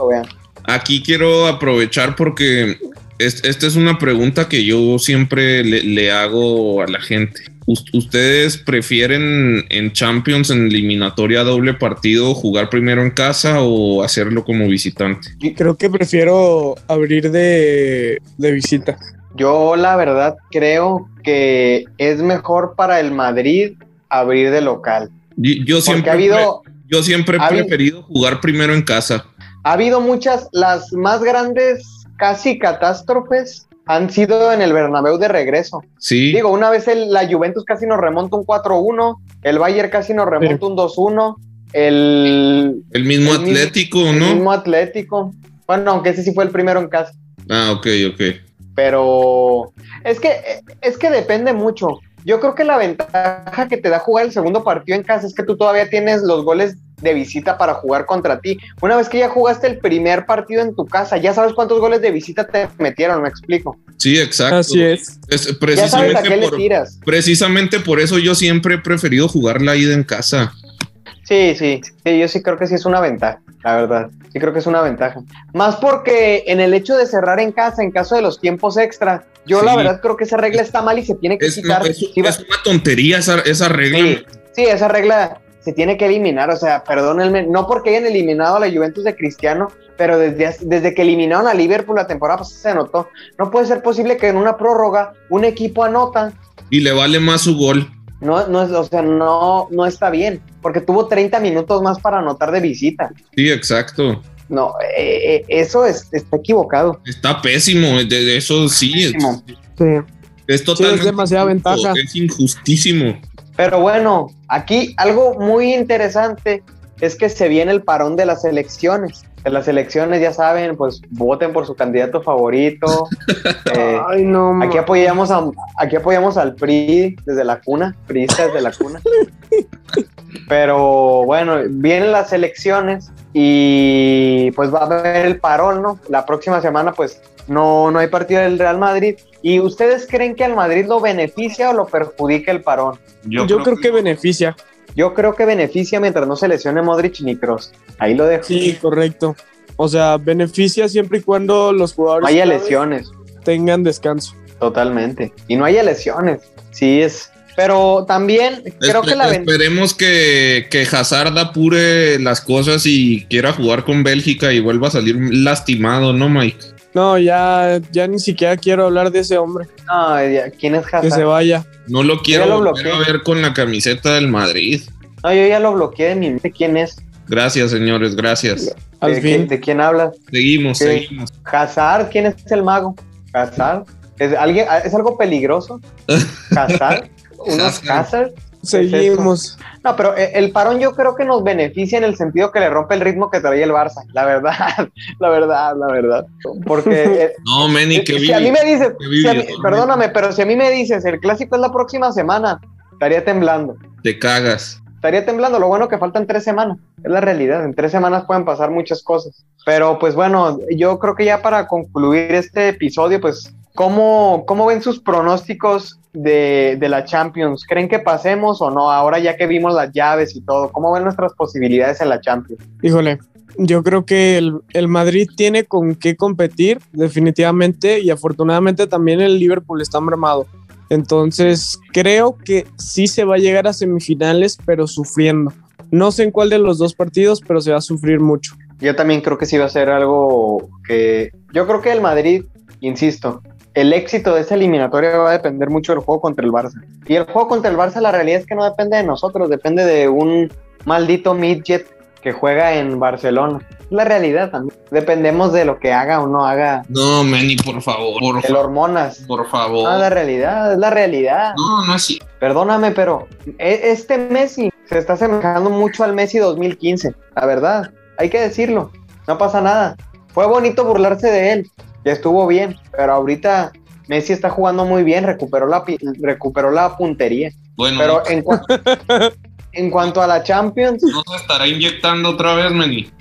B: aquí quiero aprovechar porque es- esta es una pregunta que yo siempre le, le hago a la gente. ¿Ustedes prefieren en Champions, en eliminatoria doble partido, jugar primero en casa o hacerlo como visitante?
C: Creo que prefiero abrir de, de visita.
D: Yo la verdad creo que es mejor para el Madrid abrir de local.
B: Yo, siempre, ha habido, yo siempre he preferido jugar primero en casa.
D: Ha habido muchas, las más grandes casi catástrofes han sido en el Bernabéu de regreso.
B: Sí.
D: Digo, una vez el, la Juventus casi nos remonta un 4-1, el Bayern casi nos remonta un 2-1, el...
B: El mismo Atlético, ¿no?
D: El mismo Atlético. Bueno, aunque ese sí fue el primero en casa.
B: Ah, ok, ok.
D: Pero es que, es que depende mucho. Yo creo que la ventaja que te da jugar el segundo partido en casa es que tú todavía tienes los goles de visita para jugar contra ti. Una vez que ya jugaste el primer partido en tu casa, ya sabes cuántos goles de visita te metieron, me explico.
B: Sí, exacto.
C: Así es.
B: precisamente, ya sabes a qué le tiras. precisamente por eso yo siempre he preferido jugar la ida en casa.
D: Sí, sí, sí, yo sí creo que sí es una ventaja, la verdad. Sí creo que es una ventaja. Más porque en el hecho de cerrar en casa, en caso de los tiempos extra, yo la verdad creo que esa regla está mal y se tiene que quitar.
B: es, una tontería esa, esa regla.
D: Sí, sí, esa regla se tiene que eliminar. O sea, perdónenme, no porque hayan eliminado a la Juventus de Cristiano, pero desde, desde que eliminaron a Liverpool la temporada pasada se notó. No puede ser posible que en una prórroga un equipo anota.
B: Y le vale más su gol.
D: No, no, o sea, no, no está bien, porque tuvo 30 minutos más para anotar de visita.
B: Sí, exacto.
D: No, eh, eh, eso es, está equivocado.
B: Está pésimo, de, eso sí. Es, totalmente.
C: es demasiada ventaja.
B: Es injustísimo.
D: Pero bueno, aquí algo muy interesante es que se viene el parón de las elecciones. De las elecciones, ya saben, pues voten por su candidato favorito.
C: Eh, Ay, no,
D: aquí apoyamos a, aquí apoyamos al PRI desde la cuna, PRI desde la cuna. Pero bueno, vienen las elecciones y pues va a haber el parón, ¿no? La próxima semana pues no, no hay partido del Real Madrid. ¿Y ustedes creen que al Madrid lo beneficia o lo perjudica el parón?
C: Yo, creo, que, beneficia.
D: Yo creo que beneficia mientras no se lesione Modric ni Kroos. Ahí lo dejo.
C: Sí, correcto. O sea, beneficia siempre y cuando los jugadores
D: haya lesiones.
C: tengan descanso.
D: Totalmente. Y no haya lesiones. Sí, es, pero también creo que la
B: Esperemos que, que Hazard apure las cosas y quiera jugar con Bélgica y vuelva a salir lastimado, ¿no, Mike?
C: No, ya, ya ni siquiera quiero hablar de ese hombre.
D: No, ¿quién es Hazard?
C: Que se vaya.
B: No lo quiero ver con la camiseta del Madrid.
D: No, yo ya lo bloqueé de mi mente. ¿Quién es?
B: Gracias, señores, gracias.
C: Al
D: ¿De,
C: fin.
D: ¿De quién hablas?
B: Seguimos, seguimos.
D: Hazard, ¿quién es el mago? Hazard. ¿Es, alguien, ¿Es algo peligroso? ¿Hazard? unos Hazard.
C: Seguimos.
D: No, pero eh, el parón yo creo que nos beneficia en el sentido que le rompe el ritmo que traía el Barça. La verdad, la verdad, la verdad. Porque. Eh,
B: no, Meni, que
D: Si a mí me dices, perdóname, pero si a mí me dices, el clásico es la próxima semana, estaría temblando.
B: Te cagas.
D: Estaría temblando. Lo bueno que faltan tres semanas. Es la realidad. En tres semanas pueden pasar muchas cosas. Pero pues bueno, yo creo que ya para concluir este episodio, pues ¿Cómo, ¿Cómo, ven sus pronósticos de, de, la Champions? ¿Creen que pasemos o no? Ahora ya que vimos las llaves y todo, ¿cómo ven nuestras posibilidades en la Champions?
C: Híjole, yo creo que el, el, Madrid tiene con qué competir definitivamente y afortunadamente también el Liverpool está armado. Entonces creo que sí se va a llegar a semifinales, pero sufriendo. No sé en cuál de los dos partidos, pero se va a sufrir mucho.
D: Yo también creo que sí va a ser algo que... Yo creo que el Madrid, insisto, el éxito de esa eliminatoria va a depender mucho del juego contra el Barça. Y el juego contra el Barça, la realidad es que no depende de nosotros, depende de un maldito midget que juega en Barcelona. La realidad también. Dependemos de lo que haga o no haga.
B: No, Manny, por favor. Por
D: el hormonas.
B: Por favor.
D: No, la realidad, es la realidad.
B: No, no así.
D: Perdóname, pero e, este Messi se está asemejando mucho al Messi 2015. La verdad, hay que decirlo. No pasa nada. Fue bonito burlarse de él, ya estuvo bien, pero ahorita Messi está jugando muy bien, recuperó la, recuperó la puntería.
B: Bueno,
D: pero en, en, cuanto a la Champions...
B: ¿No se estará inyectando otra vez, Meni?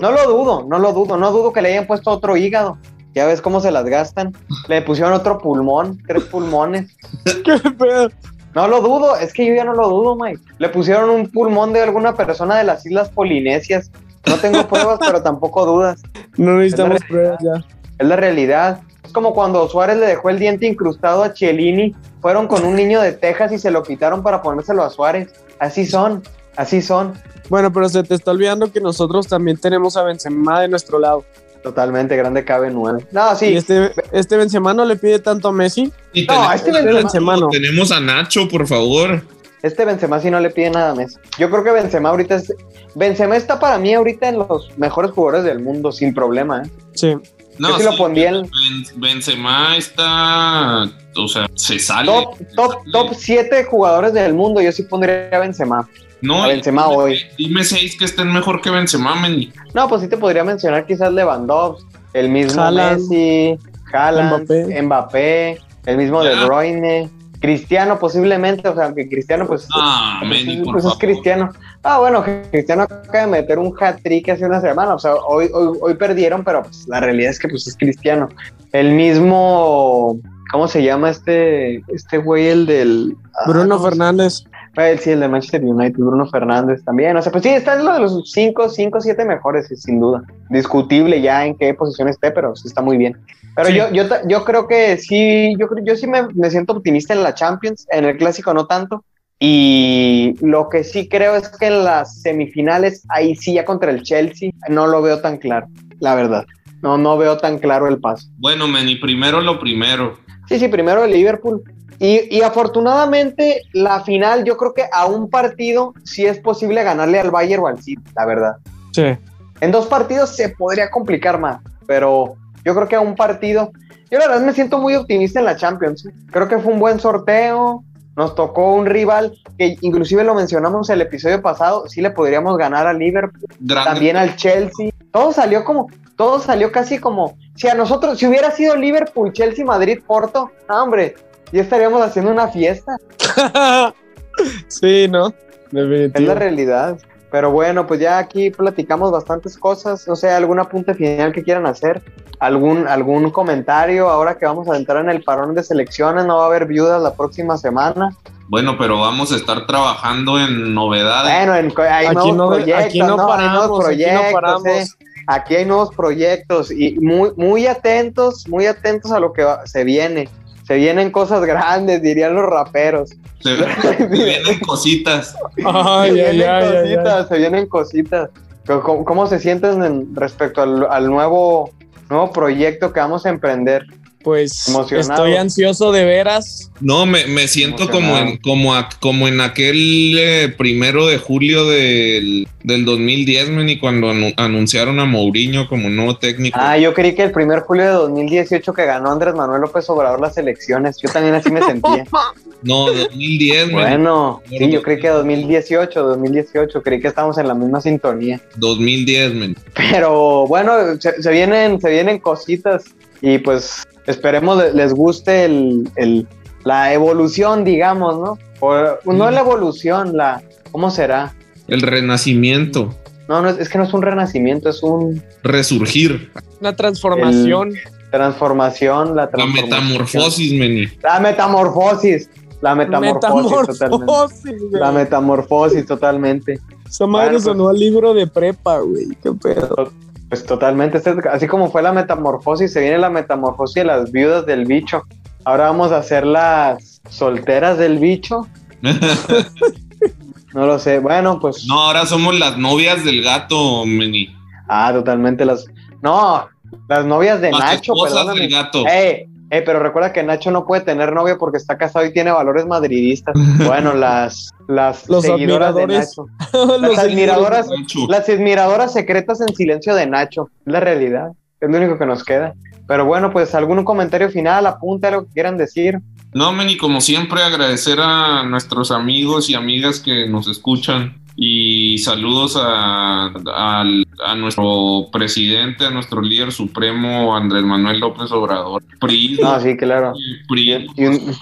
D: No lo dudo, no lo dudo, no dudo que le hayan puesto otro hígado. Ya ves cómo se las gastan. Le pusieron otro pulmón, tres pulmones.
C: ¿Qué pedo?
D: No lo dudo, es que yo ya no lo dudo, Mike. Le pusieron un pulmón de alguna persona de las Islas Polinesias. No tengo pruebas, pero tampoco dudas.
C: No necesitamos pruebas ya
D: es la realidad. Es como cuando Suárez le dejó el diente incrustado a Chiellini, fueron con un niño de Texas y se lo quitaron para ponérselo a Suárez. Así son, así son.
C: Bueno, pero se te está olvidando que nosotros también tenemos a Benzema de nuestro lado.
D: Totalmente grande cabe nueve. No, sí.
C: Y este, este Benzema no le pide tanto a Messi.
B: Y
D: No,
B: tenemos,
D: este
C: Benzema-
D: Benzema,
C: no.
B: tenemos a Nacho, por favor.
D: este Benzema sí no le pide nada a Messi. Yo creo que Benzema ahorita es... Benzema está para mí ahorita en los mejores jugadores del mundo, sin problema. ¿eh?
C: Sí.
B: No,
D: Yo sí lo pondría en-
B: Ben- Benzema está, o sea, se sale.
D: Top, top, top 7 jugadores del mundo, yo sí pondría a Benzema.
B: No,
D: a Benzema
B: dime,
D: hoy.
B: Dime seis que estén mejor que Benzema, Meni.
D: No, pues sí te podría mencionar quizás Lewandowski, el mismo
C: Haaland.
D: Messi, Haaland,
C: Mbappé.
D: Mbappé. el mismo
B: Ya.
D: De Bruyne, Cristiano posiblemente, o sea, que Cristiano pues,
B: Ah,
D: pues,
B: Meni,
D: es-
B: por
D: pues es. Cristiano. Ah, bueno, Cristiano acaba de meter un hat-trick hace una semana, o sea, hoy, hoy, hoy perdieron, pero pues, la realidad es que pues es Cristiano. El mismo, ¿cómo se llama este, este güey, el del... ah,
C: Bruno
D: ¿cómo se-
C: Fernández.
D: Ah, Sí, el de Manchester United, Bruno Fernández también. O sea, pues sí, está en lo de los 5, 5, 7 mejores, sin duda. Discutible ya en qué posición esté, pero sí está muy bien. Pero
B: Sí.
D: yo, yo, yo creo que sí, yo, creo- yo sí me, me siento optimista en la Champions, en el Clásico no tanto. Y lo que sí creo es que en las semifinales, ahí sí ya contra el Chelsea, no lo veo tan claro, la verdad. No, no veo tan claro el paso.
B: Bueno, Meni, primero lo primero.
D: Sí, sí, primero el Liverpool. Y, y afortunadamente la final, yo creo que a un partido sí es posible ganarle al Bayern o al City, la verdad.
C: Sí.
D: En dos partidos se podría complicar más, pero yo creo que a un partido, yo la verdad me siento muy optimista en la Champions. Creo que fue un buen sorteo, nos tocó un rival que inclusive lo mencionamos el episodio pasado, sí le podríamos ganar al Liverpool,
B: Grande.
D: también al Chelsea. Todo salió como, todo salió casi como, si a nosotros, si hubiera sido Liverpool, Chelsea, Madrid, Porto, ah, hombre, ya estaríamos haciendo una fiesta.
C: sí, ¿no?
D: Es la realidad. Pero bueno, pues ya aquí platicamos bastantes cosas. No sé, algún apunte final que quieran hacer. ¿Algún, algún comentario ahora que vamos a entrar en el parón de selecciones? No va a haber viudas la próxima semana.
B: Bueno, pero vamos a estar trabajando en novedades.
D: Bueno, en, hay
C: Aquí
D: nuevos
C: no,
D: proyectos.
C: aquí no
D: ¿no? Hay
C: paramos,
D: nuevos
C: aquí no
D: proyectos,
C: paramos.
D: ¿eh? Aquí hay nuevos proyectos y muy, muy atentos, muy atentos a lo que va- se viene. Se vienen cosas grandes, dirían los raperos.
B: Se, se vienen cositas.
C: Ay,
D: se vienen cositas, se vienen cositas. ¿Cómo, cómo- cómo se sienten en- respecto al, al nuevo, nuevo proyecto que vamos a emprender?
C: Pues
D: Emocionado.
C: estoy ansioso de veras.
B: No, me, me siento como en, como, a- como en aquel eh, primero de julio del, del 2010, Meni, cuando anu- anunciaron a Mourinho como nuevo técnico.
D: Ah, yo creí que el primer julio de 2018 que ganó Andrés Manuel López Obrador las elecciones, yo también así me sentía.
B: No, 2010, Meni.
D: Bueno, sí, yo creí que 2018, 2018, creí que estamos en la misma sintonía.
B: 2010, Meni.
D: Pero bueno, se, se vienen, se vienen cositas y pues esperemos le- les guste el, el- la evolución, digamos, ¿no? O, no la evolución, la, ¿cómo será?
B: El renacimiento,
D: No, no, es, es que no es un renacimiento, es un
B: resurgir,
C: Una transformación.
D: transformación, la
B: la
D: transformación.
B: metamorfosis, Meni.
D: La metamorfosis, la metamorfosis, totalmente.
C: Metamorfosis, güey.
D: La metamorfosis, totalmente.
C: Esa madre
D: Bueno, pues-
C: sonó al libro de prepa, güey. Qué pedo.
D: Pues totalmente, este- así como fue la metamorfosis, se viene la metamorfosis de las viudas del bicho. Ahora vamos a hacer las solteras del bicho. No lo sé. Bueno, pues.
B: No, ahora somos las novias del gato, Meni.
D: Ah, totalmente las. No, las novias de
B: Las
D: Nacho, perdóname.
B: del gato.
D: Eh, pero recuerda que Nacho no puede tener novia porque está casado y tiene valores madridistas. Bueno, las, las
C: Los
D: seguidoras de. Nacho.
C: Los
D: admiradoras.
B: Nacho.
D: Las admiradoras secretas en silencio de Nacho. Es la realidad. Es lo único que nos queda. Pero bueno, pues algún comentario final, apunte a lo que quieran decir.
B: No, Meni, como siempre, agradecer a nuestros amigos y amigas que nos escuchan y saludos a, nuestro presidente, a nuestro líder supremo, Andrés Manuel López Obrador. PRI,
D: No, sí, claro.
B: PRI,
D: Y un-.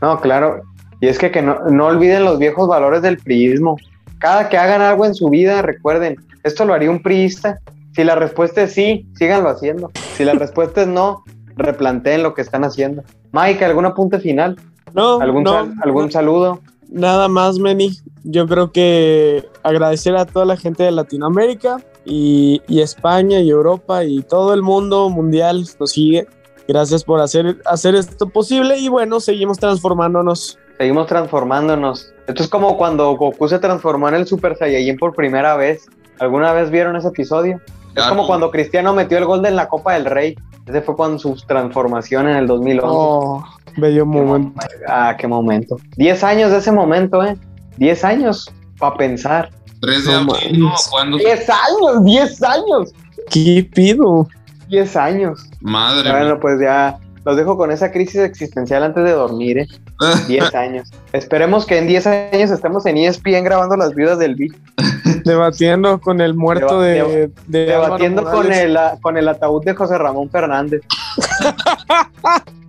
D: No, claro. Y es que, que no, no olviden los viejos valores del priismo. Cada que hagan algo en su vida, recuerden, esto lo haría un priista. Si la respuesta es sí, síganlo haciendo. Si la respuesta es no, replanteen lo que están haciendo. Mike, ¿algún apunte final?
C: No,
D: ¿Algún,
C: no,
D: sal- algún saludo?
C: Nada más, Meni. Yo creo que agradecer a toda la gente de Latinoamérica y, y España y Europa y todo el mundo mundial nos sigue. Gracias por hacer, hacer esto posible y bueno, seguimos transformándonos.
D: Seguimos transformándonos. Esto es como cuando Goku se transformó en el Super Saiyajin por primera vez. ¿Alguna vez vieron ese episodio? Es como cuando Cristiano metió el gol de en la Copa del Rey. Ese fue cuando su transformación en el 2011.
C: Oh, bello momento.
D: ah, qué momento. Diez años de ese momento, ¿eh? Diez años para pensar.
B: Tres de abril,
D: ¿no? ¿Cuándo? Diez años, diez años.
C: ¿Qué pido?
D: Diez años.
B: Madre
D: Bueno, pues ya los dejo con esa crisis existencial antes de dormir, ¿eh? Diez años. Esperemos que en diez años estemos en ESPN grabando las viudas del bicho.
C: Debatiendo con el muerto de,
D: Debatiendo con el, con el ataúd de José Ramón Fernández.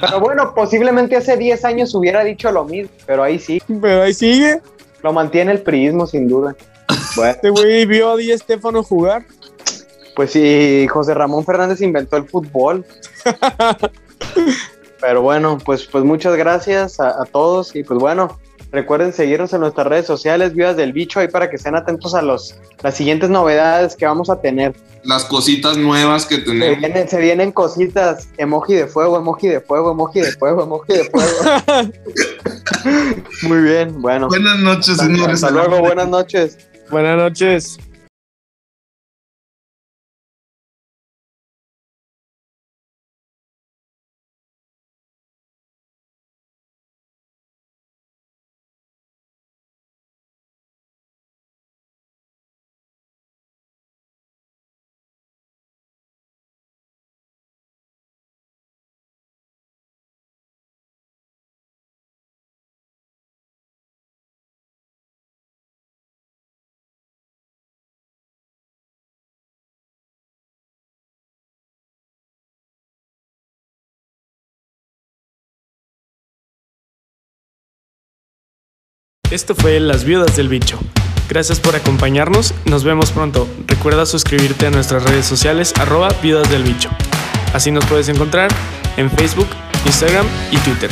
D: pero bueno, posiblemente hace 10 años hubiera dicho lo mismo, pero ahí sí.
C: Pero ahí sigue.
D: Lo mantiene el prismo, sin duda.
C: Bueno. Este güey vio a Di Estefano jugar.
D: Pues sí, José Ramón Fernández inventó el fútbol. Pero bueno, pues, pues muchas gracias a, todos y pues bueno, recuerden seguirnos en nuestras redes sociales, Vidas del Bicho, ahí para que estén atentos a los, las siguientes novedades que vamos a tener.
B: Las cositas nuevas que tenemos.
D: Se vienen, se vienen cositas, emoji de fuego, emoji de fuego, emoji de fuego, emoji de fuego. Muy bien, bueno.
B: Buenas noches, señores.
D: Hasta luego, buenas noches.
C: Buenas noches.
A: Esto fue Las Viudas del Bicho. Gracias por acompañarnos, nos vemos pronto. Recuerda suscribirte a nuestras redes sociales arroba Viudas del Bicho. Así nos puedes encontrar en Facebook, Instagram y Twitter.